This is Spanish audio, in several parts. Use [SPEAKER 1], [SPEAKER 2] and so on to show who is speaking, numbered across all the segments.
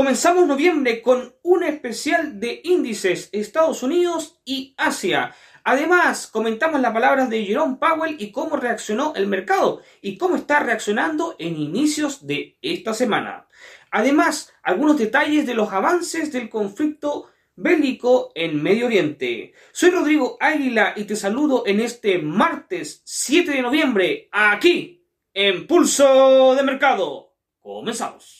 [SPEAKER 1] Comenzamos noviembre con un especial de índices Estados Unidos y Asia. Además, comentamos las palabras de Jerome Powell y cómo reaccionó el mercado y cómo está reaccionando en inicios de esta semana. Además, algunos detalles de los avances del conflicto bélico en Medio Oriente. Soy Rodrigo Águila y te saludo en este martes 7 de noviembre aquí en Pulso de Mercado. Comenzamos.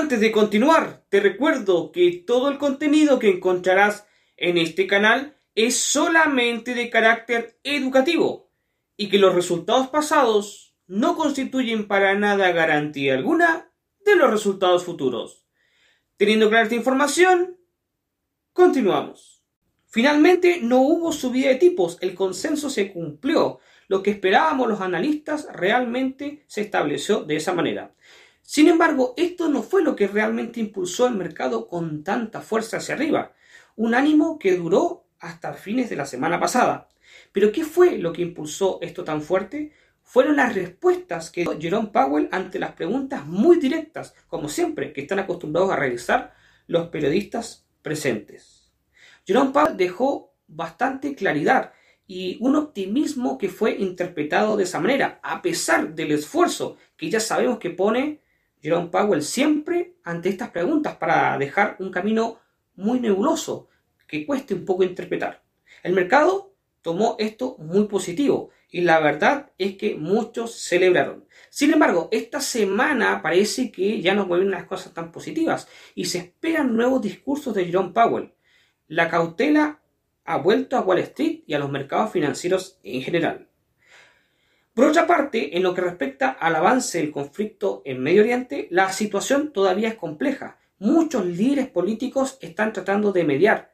[SPEAKER 1] Antes de continuar, te recuerdo que todo el contenido que encontrarás en este canal es solamente de carácter educativo y que los resultados pasados no constituyen para nada garantía alguna de los resultados futuros. Teniendo clara esta información, continuamos. Finalmente no hubo subida de tipos, el consenso se cumplió. Lo que esperábamos los analistas realmente se estableció de esa manera. Sin embargo, esto no fue lo que realmente impulsó el mercado con tanta fuerza hacia arriba, un ánimo que duró hasta fines de la semana pasada. Pero ¿qué fue lo que impulsó esto tan fuerte? Fueron las respuestas que dio Jerome Powell ante las preguntas muy directas, como siempre, que están acostumbrados a realizar los periodistas presentes. Jerome Powell dejó bastante claridad y un optimismo que fue interpretado de esa manera, a pesar del esfuerzo que ya sabemos que pone Jerome Powell siempre ante estas preguntas para dejar un camino muy nebuloso que cueste un poco interpretar. El mercado tomó esto muy positivo y la verdad es que muchos celebraron. Sin embargo, esta semana parece que ya no vuelven las cosas tan positivas y se esperan nuevos discursos de Jerome Powell. La cautela ha vuelto a Wall Street y a los mercados financieros en general. Por otra parte, en lo que respecta al avance del conflicto en Medio Oriente, la situación todavía es compleja. Muchos líderes políticos están tratando de mediar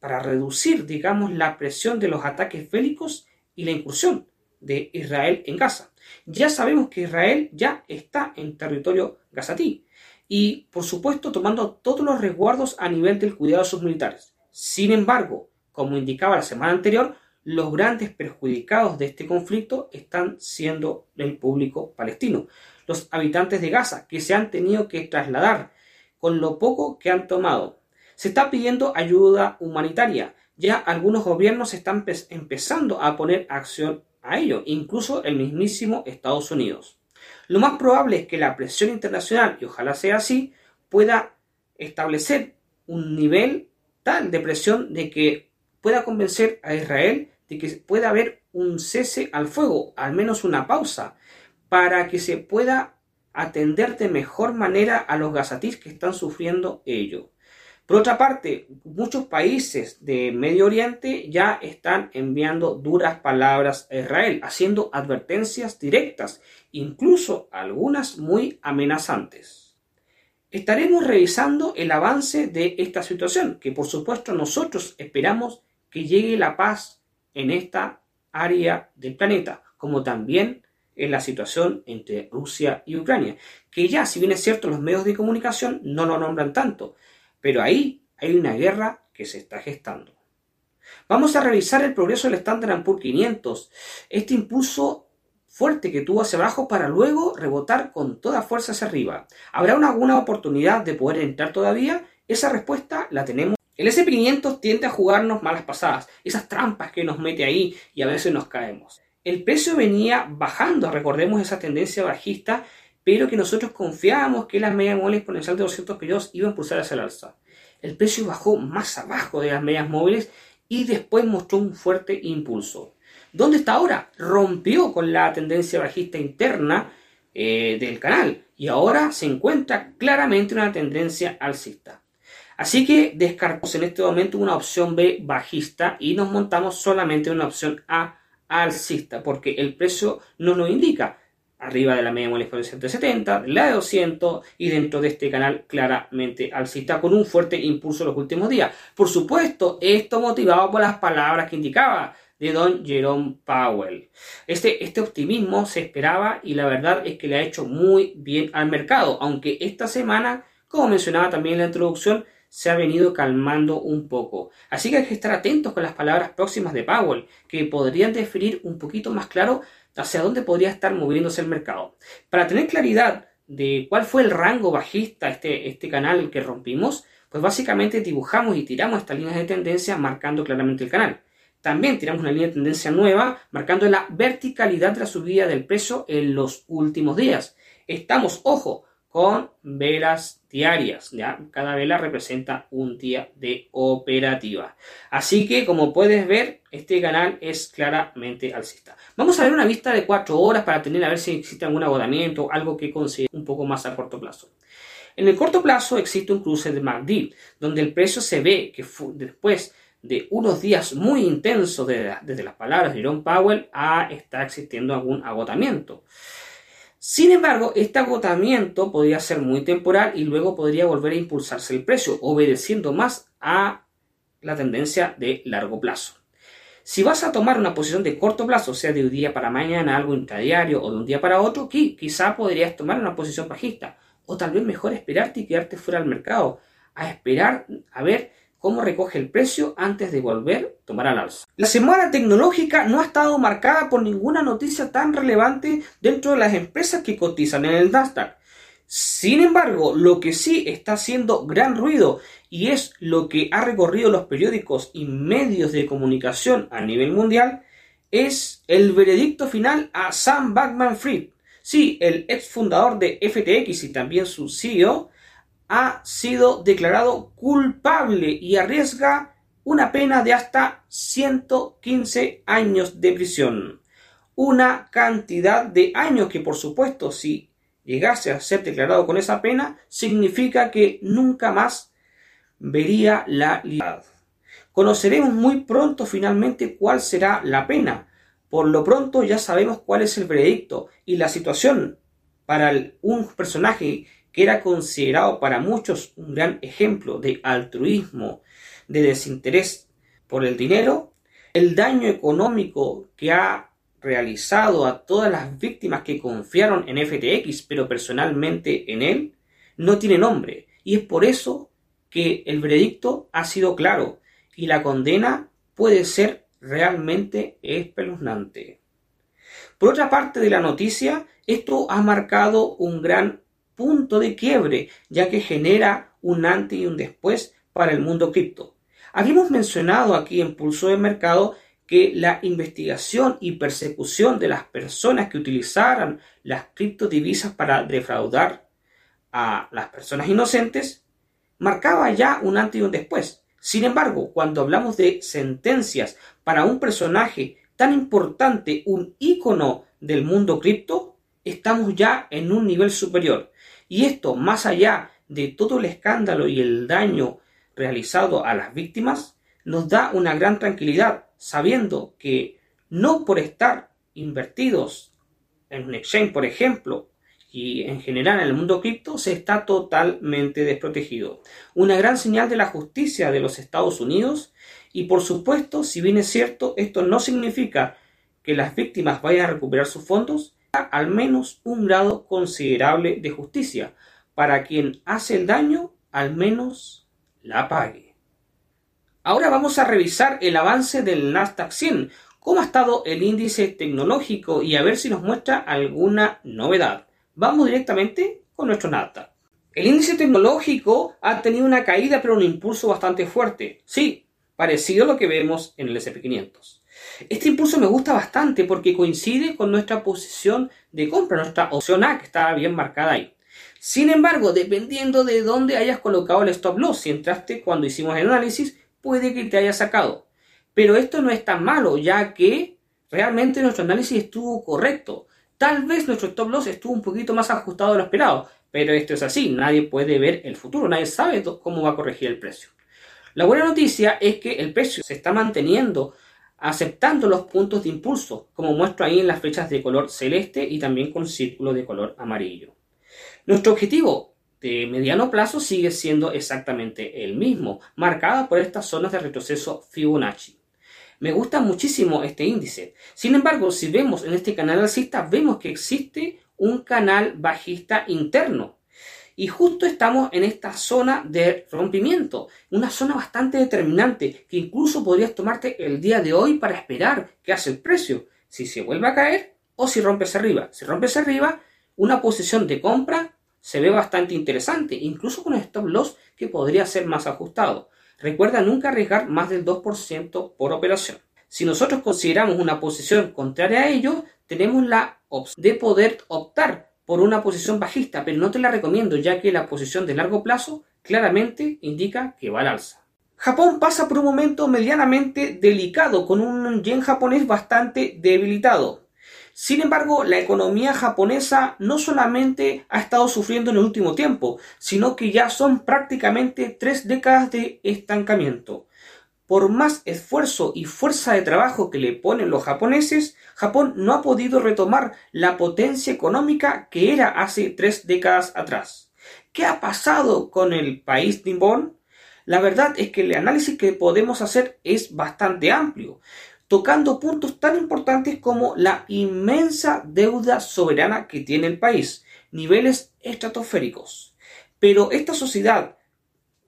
[SPEAKER 1] para reducir, digamos, la presión de los ataques bélicos y la incursión de Israel en Gaza. Ya sabemos que Israel ya está en territorio gazatí y, por supuesto, tomando todos los resguardos a nivel del cuidado de sus militares. Sin embargo, como indicaba la semana anterior, los grandes perjudicados de este conflicto están siendo el público palestino, los habitantes de Gaza, que se han tenido que trasladar con lo poco que han tomado. Se está pidiendo ayuda humanitaria. Ya algunos gobiernos están empezando a poner acción a ello, incluso el mismísimo Estados Unidos. Lo más probable es que la presión internacional, y ojalá sea así, pueda establecer un nivel tal de presión de que pueda convencer a Israel que pueda haber un cese al fuego, al menos una pausa, para que se pueda atender de mejor manera a los gazatís que están sufriendo ello. Por otra parte, muchos países de Medio Oriente ya están enviando duras palabras a Israel, haciendo advertencias directas, incluso algunas muy amenazantes. Estaremos revisando el avance de esta situación, que por supuesto nosotros esperamos que llegue la paz en esta área del planeta, como también en la situación entre Rusia y Ucrania, que ya, si bien es cierto, los medios de comunicación no lo nombran tanto, pero ahí hay una guerra que se está gestando. Vamos a revisar el progreso del Standard Poor's 500, este impulso fuerte que tuvo hacia abajo para luego rebotar con toda fuerza hacia arriba. ¿Habrá una, alguna oportunidad de poder entrar todavía? Esa respuesta la tenemos el SP500 tiende a jugarnos malas pasadas, esas trampas que nos mete ahí y a veces nos caemos. El precio venía bajando, recordemos esa tendencia bajista, pero que nosotros confiábamos que las medias móviles exponencial de 200 periodos iban a impulsar hacia el alza. El precio bajó más abajo de las medias móviles y después mostró un fuerte impulso. ¿Dónde está ahora? Rompió con la tendencia bajista interna eh, del canal y ahora se encuentra claramente una tendencia alcista. Así que descartamos en este momento una opción B bajista y nos montamos solamente una opción A alcista, porque el precio no nos indica arriba de la media móvil de 70, la de 200 y dentro de este canal claramente alcista con un fuerte impulso en los últimos días. Por supuesto, esto motivado por las palabras que indicaba de don Jerome Powell. Este, este optimismo se esperaba y la verdad es que le ha hecho muy bien al mercado, aunque esta semana, como mencionaba también en la introducción, se ha venido calmando un poco. Así que hay que estar atentos con las palabras próximas de Powell, que podrían definir un poquito más claro hacia dónde podría estar moviéndose el mercado. Para tener claridad de cuál fue el rango bajista este, este canal que rompimos, pues básicamente dibujamos y tiramos estas líneas de tendencia marcando claramente el canal. También tiramos una línea de tendencia nueva marcando la verticalidad de la subida del precio en los últimos días. Estamos, ojo, con velas diarias. ¿ya? Cada vela representa un día de operativa. Así que, como puedes ver, este canal es claramente alcista. Vamos a ver una vista de 4 horas para tener a ver si existe algún agotamiento, algo que considere un poco más a corto plazo. En el corto plazo existe un cruce de MACD, donde el precio se ve que después de unos días muy intensos desde, las palabras de Jerome Powell, a, está existiendo algún agotamiento. Sin embargo, este agotamiento podría ser muy temporal y luego podría volver a impulsarse el precio, obedeciendo más a la tendencia de largo plazo. Si vas a tomar una posición de corto plazo, sea de un día para mañana, algo intradiario o de un día para otro, quizá podrías tomar una posición bajista. O tal vez mejor esperarte y quedarte fuera del mercado, a esperar a ver cómo recoge el precio antes de volver a tomar al alza. La semana tecnológica no ha estado marcada por ninguna noticia tan relevante dentro de las empresas que cotizan en el Nasdaq. Sin embargo, lo que sí está haciendo gran ruido y es lo que ha recorrido los periódicos y medios de comunicación a nivel mundial es el veredicto final a Sam Backman Fried. Sí, el ex fundador de FTX y también su CEO ha sido declarado culpable y arriesga una pena de hasta 115 años de prisión. Una cantidad de años que por supuesto si llegase a ser declarado con esa pena significa que nunca más vería la libertad. Conoceremos muy pronto finalmente cuál será la pena. Por lo pronto ya sabemos cuál es el veredicto y la situación para un personaje que era considerado para muchos un gran ejemplo de altruismo, de desinterés por el dinero, el daño económico que ha realizado a todas las víctimas que confiaron en FTX, pero personalmente en él, no tiene nombre. Y es por eso que el veredicto ha sido claro y la condena puede ser realmente espeluznante. Por otra parte de la noticia, esto ha marcado un gran punto de quiebre, ya que genera un antes y un después para el mundo cripto. Habíamos mencionado aquí en Pulso de Mercado que la investigación y persecución de las personas que utilizaran las criptodivisas para defraudar a las personas inocentes marcaba ya un antes y un después. Sin embargo, cuando hablamos de sentencias para un personaje tan importante, un ícono del mundo cripto, estamos ya en un nivel superior. Y esto, más allá de todo el escándalo y el daño realizado a las víctimas, nos da una gran tranquilidad, sabiendo que no por estar invertidos en un exchange, por ejemplo, y en general en el mundo cripto, se está totalmente desprotegido. Una gran señal de la justicia de los Estados Unidos y por supuesto, si bien es cierto, esto no significa que las víctimas vayan a recuperar sus fondos, al menos un grado considerable de justicia. Para quien hace el daño, al menos la pague. Ahora vamos a revisar el avance del Nasdaq 100, cómo ha estado el índice tecnológico y a ver si nos muestra alguna novedad. Vamos directamente con nuestro Nasdaq. El índice tecnológico ha tenido una caída pero un impulso bastante fuerte. Sí, parecido a lo que vemos en el SP500. Este impulso me gusta bastante porque coincide con nuestra posición de compra, nuestra opción A que estaba bien marcada ahí. Sin embargo, dependiendo de dónde hayas colocado el stop loss, si entraste cuando hicimos el análisis, puede que te haya sacado. Pero esto no es tan malo, ya que realmente nuestro análisis estuvo correcto. Tal vez nuestro stop loss estuvo un poquito más ajustado de lo esperado, pero esto es así, nadie puede ver el futuro, nadie sabe cómo va a corregir el precio. La buena noticia es que el precio se está manteniendo aceptando los puntos de impulso, como muestro ahí en las flechas de color celeste y también con círculo de color amarillo. Nuestro objetivo de mediano plazo sigue siendo exactamente el mismo, marcada por estas zonas de retroceso Fibonacci. Me gusta muchísimo este índice. Sin embargo, si vemos en este canal alcista, vemos que existe un canal bajista interno. Y justo estamos en esta zona de rompimiento, una zona bastante determinante, que incluso podrías tomarte el día de hoy para esperar qué hace el precio, si se vuelve a caer o si rompe hacia arriba. Si rompe hacia arriba, una posición de compra se ve bastante interesante, incluso con stop loss que podría ser más ajustado. Recuerda nunca arriesgar más del 2% por operación. Si nosotros consideramos una posición contraria a ello, tenemos la opción de poder optar por una posición bajista, pero no te la recomiendo ya que la posición de largo plazo claramente indica que va al alza. Japón pasa por un momento medianamente delicado con un yen japonés bastante debilitado. Sin embargo, la economía japonesa no solamente ha estado sufriendo en el último tiempo, sino que ya son prácticamente tres décadas de estancamiento. Por más esfuerzo y fuerza de trabajo que le ponen los japoneses, Japón no ha podido retomar la potencia económica que era hace tres décadas atrás. ¿Qué ha pasado con el país nippon? La verdad es que el análisis que podemos hacer es bastante amplio tocando puntos tan importantes como la inmensa deuda soberana que tiene el país, niveles estratosféricos. Pero esta sociedad,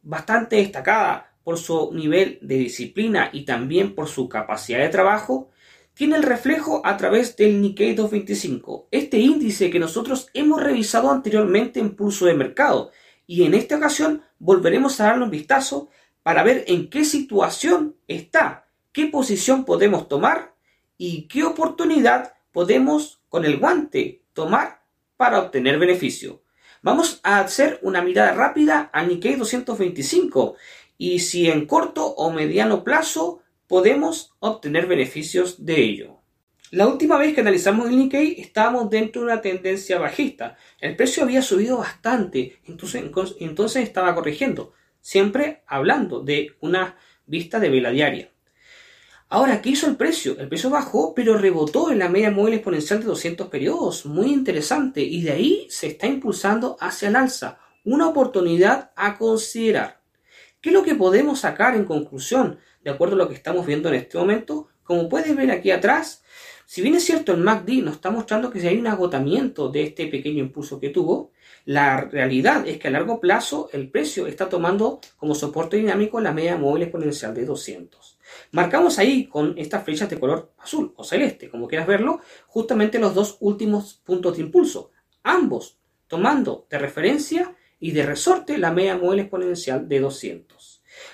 [SPEAKER 1] bastante destacada por su nivel de disciplina y también por su capacidad de trabajo, tiene el reflejo a través del Nikkei 225, este índice que nosotros hemos revisado anteriormente en pulso de mercado, y en esta ocasión volveremos a darle un vistazo para ver en qué situación está qué posición podemos tomar y qué oportunidad podemos con el guante tomar para obtener beneficio. Vamos a hacer una mirada rápida a Nikkei 225 y si en corto o mediano plazo podemos obtener beneficios de ello. La última vez que analizamos el Nikkei estábamos dentro de una tendencia bajista. El precio había subido bastante, entonces, entonces estaba corrigiendo, siempre hablando de una vista de vela diaria. Ahora, ¿qué hizo el precio? El precio bajó, pero rebotó en la media móvil exponencial de 200 periodos. Muy interesante. Y de ahí se está impulsando hacia el alza. Una oportunidad a considerar. ¿Qué es lo que podemos sacar en conclusión de acuerdo a lo que estamos viendo en este momento? Como puedes ver aquí atrás, si bien es cierto el MACD nos está mostrando que hay un agotamiento de este pequeño impulso que tuvo, la realidad es que a largo plazo el precio está tomando como soporte dinámico la media móvil exponencial de 200. Marcamos ahí con estas flechas de color azul o celeste, como quieras verlo, justamente los dos últimos puntos de impulso, ambos tomando de referencia y de resorte la media móvil exponencial de 200.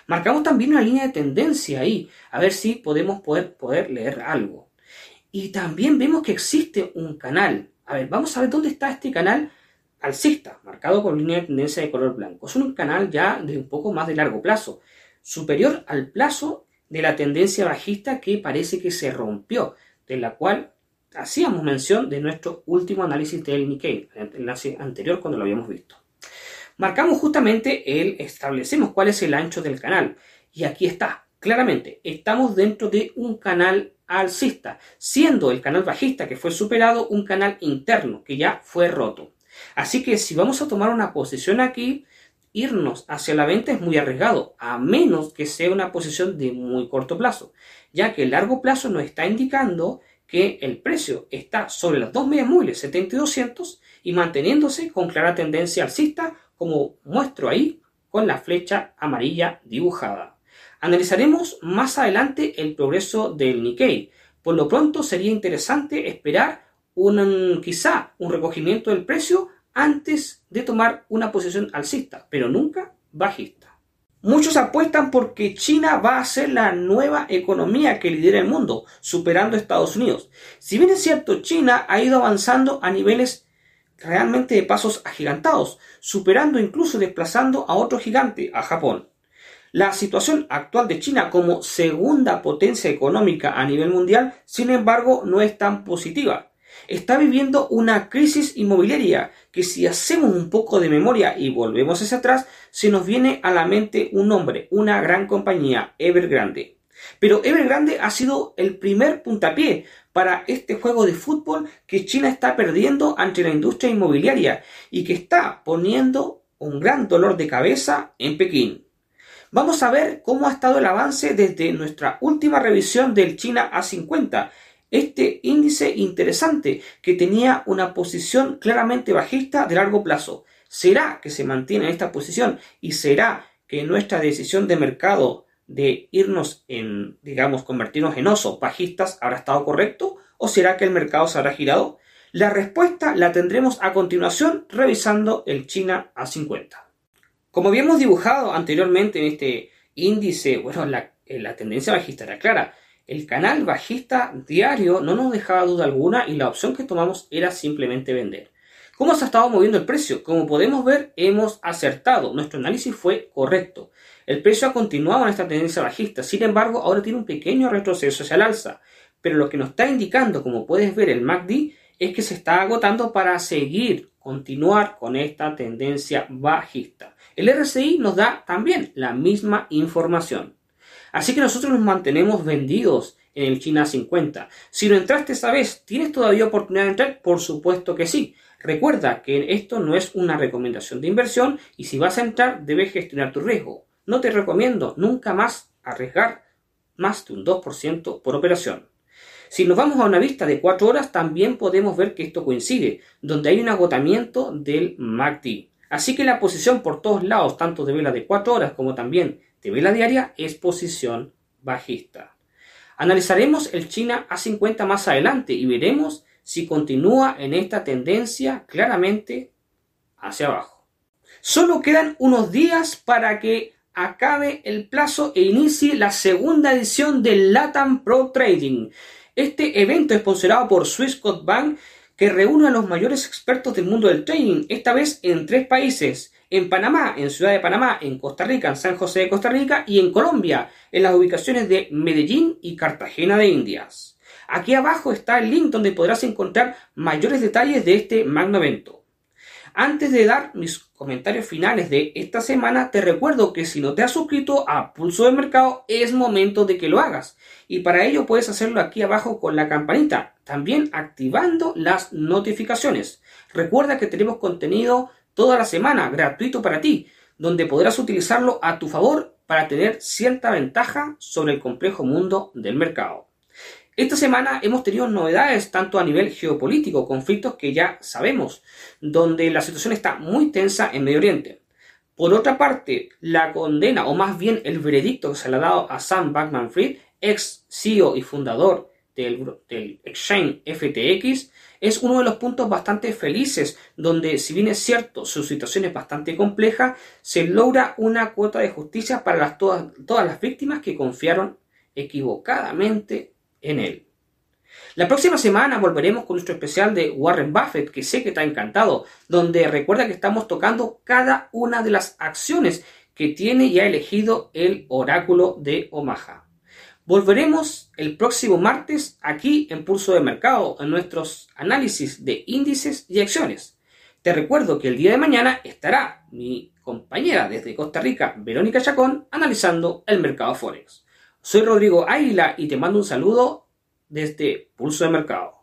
[SPEAKER 1] Marcamos también una línea de tendencia ahí, a ver si podemos poder, poder leer algo. Y también vemos que existe un canal. A ver, vamos a ver dónde está este canal alcista, marcado con línea de tendencia de color blanco. Es un canal ya de un poco más de largo plazo, superior al plazo de la tendencia bajista que parece que se rompió, de la cual hacíamos mención de nuestro último análisis del Nikkei, el enlace anterior cuando lo habíamos visto. Marcamos justamente el, establecemos cuál es el ancho del canal, y aquí está, claramente, estamos dentro de un canal alcista, siendo el canal bajista que fue superado un canal interno que ya fue roto. Así que si vamos a tomar una posición aquí, irnos hacia la venta es muy arriesgado, a menos que sea una posición de muy corto plazo, ya que el largo plazo nos está indicando que el precio está sobre las dos medias móviles 70 y 200 y manteniéndose con clara tendencia alcista, como muestro ahí con la flecha amarilla dibujada. Analizaremos más adelante el progreso del Nikkei. Por lo pronto sería interesante esperar un, quizá un recogimiento del precio antes de tomar una posición alcista, pero nunca bajista. Muchos apuestan porque China va a ser la nueva economía que lidera el mundo, superando a Estados Unidos. Si bien es cierto, China ha ido avanzando a niveles realmente de pasos agigantados, superando incluso desplazando a otro gigante, a Japón. La situación actual de China como segunda potencia económica a nivel mundial, sin embargo, no es tan positiva está viviendo una crisis inmobiliaria que si hacemos un poco de memoria y volvemos hacia atrás, se nos viene a la mente un nombre, una gran compañía, Evergrande. Pero Evergrande ha sido el primer puntapié para este juego de fútbol que China está perdiendo ante la industria inmobiliaria y que está poniendo un gran dolor de cabeza en Pekín. Vamos a ver cómo ha estado el avance desde nuestra última revisión del China A50 este índice interesante que tenía una posición claramente bajista de largo plazo. ¿Será que se mantiene en esta posición y será que nuestra decisión de mercado de irnos en, digamos, convertirnos en oso bajistas habrá estado correcto o será que el mercado se habrá girado? La respuesta la tendremos a continuación revisando el China A50. Como habíamos dibujado anteriormente en este índice, bueno, la, eh, la tendencia bajista era clara. El canal bajista diario no nos dejaba duda alguna y la opción que tomamos era simplemente vender. ¿Cómo se ha estado moviendo el precio? Como podemos ver, hemos acertado. Nuestro análisis fue correcto. El precio ha continuado en esta tendencia bajista. Sin embargo, ahora tiene un pequeño retroceso hacia el alza. Pero lo que nos está indicando, como puedes ver el MACD, es que se está agotando para seguir, continuar con esta tendencia bajista. El RSI nos da también la misma información. Así que nosotros nos mantenemos vendidos en el China 50. Si no entraste esta vez, ¿tienes todavía oportunidad de entrar? Por supuesto que sí. Recuerda que esto no es una recomendación de inversión y si vas a entrar debes gestionar tu riesgo. No te recomiendo nunca más arriesgar más de un 2% por operación. Si nos vamos a una vista de 4 horas, también podemos ver que esto coincide, donde hay un agotamiento del MACD. Así que la posición por todos lados, tanto de vela de 4 horas como también de vela diaria, es posición bajista. Analizaremos el China A50 más adelante y veremos si continúa en esta tendencia claramente hacia abajo. Solo quedan unos días para que acabe el plazo e inicie la segunda edición del LATAM Pro Trading. Este evento es sponsorado por Swissquote Bank que reúne a los mayores expertos del mundo del trading, esta vez en tres países, en Panamá, en Ciudad de Panamá, en Costa Rica, en San José de Costa Rica y en Colombia, en las ubicaciones de Medellín y Cartagena de Indias. Aquí abajo está el link donde podrás encontrar mayores detalles de este magno evento. Antes de dar mis comentarios finales de esta semana, te recuerdo que si no te has suscrito a Pulso de Mercado, es momento de que lo hagas. Y para ello puedes hacerlo aquí abajo con la campanita, también activando las notificaciones. Recuerda que tenemos contenido toda la semana gratuito para ti, donde podrás utilizarlo a tu favor para tener cierta ventaja sobre el complejo mundo del mercado. Esta semana hemos tenido novedades tanto a nivel geopolítico, conflictos que ya sabemos, donde la situación está muy tensa en Medio Oriente. Por otra parte, la condena, o más bien el veredicto que se le ha dado a Sam Bankman Fried, ex CEO y fundador del, exchange FTX, es uno de los puntos bastante felices, donde si bien es cierto su situación es bastante compleja, se logra una cuota de justicia para las, todas, todas las víctimas que confiaron equivocadamente en él. La próxima semana volveremos con nuestro especial de Warren Buffett, que sé que ha encantado, donde recuerda que estamos tocando cada una de las acciones que tiene y ha elegido el oráculo de Omaha. Volveremos el próximo martes aquí en Pulso de Mercado en nuestros análisis de índices y acciones. Te recuerdo que el día de mañana estará mi compañera desde Costa Rica, Verónica Chacón, analizando el mercado Forex. Soy Rodrigo Águila y te mando un saludo desde Pulso de Mercado.